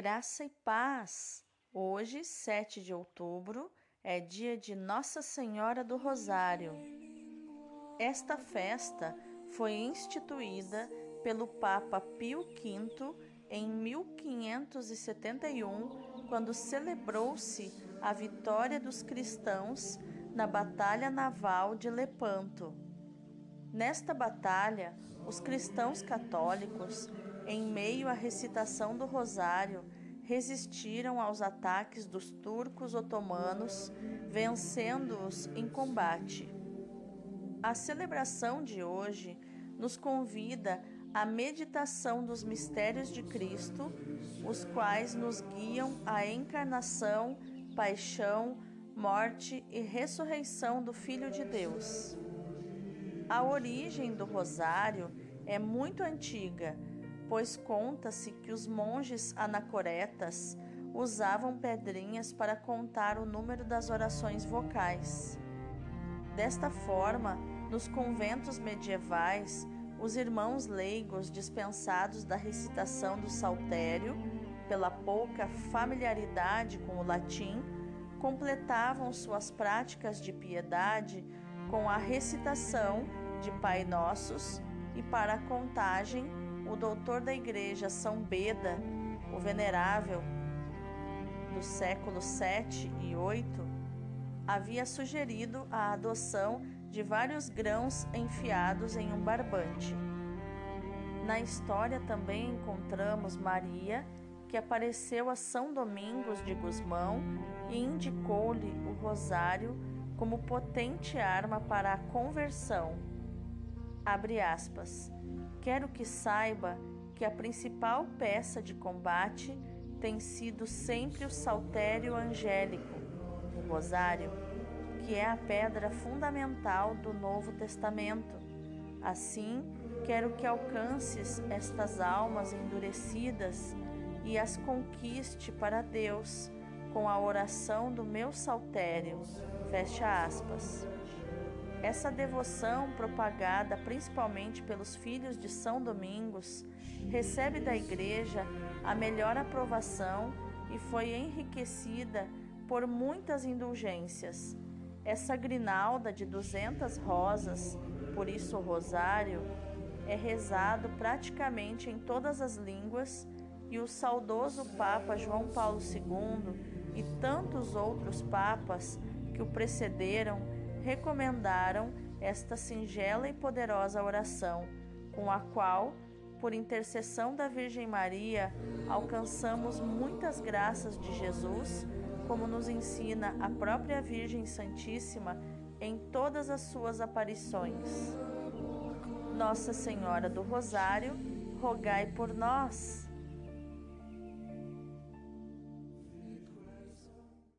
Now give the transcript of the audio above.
Graça e paz! Hoje, 7 de outubro, é dia de Nossa Senhora do Rosário. Esta festa foi instituída pelo Papa Pio V em 1571, quando celebrou-se a vitória dos cristãos na Batalha Naval de Lepanto. Nesta batalha, os cristãos católicos, em meio à recitação do Rosário, resistiram aos ataques dos turcos otomanos, vencendo-os em combate. A celebração de hoje nos convida à meditação dos mistérios de Cristo, os quais nos guiam à encarnação, paixão, morte e ressurreição do Filho de Deus. A origem do rosário é muito antiga pois conta-se que os monges anacoretas usavam pedrinhas para contar o número das orações vocais. Desta forma, nos conventos medievais, os irmãos leigos dispensados da recitação do saltério, pela pouca familiaridade com o latim, completavam suas práticas de piedade com a recitação de Pai Nossos e para a contagem o doutor da igreja São Beda, o venerável do século 7 e 8, havia sugerido a adoção de vários grãos enfiados em um barbante. Na história também encontramos Maria, que apareceu a São Domingos de Gusmão e indicou-lhe o rosário como potente arma para a conversão. Abre aspas. Quero que saiba que a principal peça de combate tem sido sempre o saltério angélico, o rosário, que é a pedra fundamental do Novo Testamento. Assim, quero que alcances estas almas endurecidas e as conquiste para Deus com a oração do meu saltério. Fecha aspas. Essa devoção, propagada principalmente pelos filhos de São Domingos, recebe da Igreja a melhor aprovação e foi enriquecida por muitas indulgências. Essa grinalda de 200 rosas, por isso o rosário, é rezado praticamente em todas as línguas e o saudoso Papa João Paulo II e tantos outros papas que o precederam recomendaram esta singela e poderosa oração, com a qual, por intercessão da Virgem Maria, alcançamos muitas graças de Jesus, como nos ensina a própria Virgem Santíssima em todas as suas aparições. Nossa Senhora do Rosário, rogai por nós.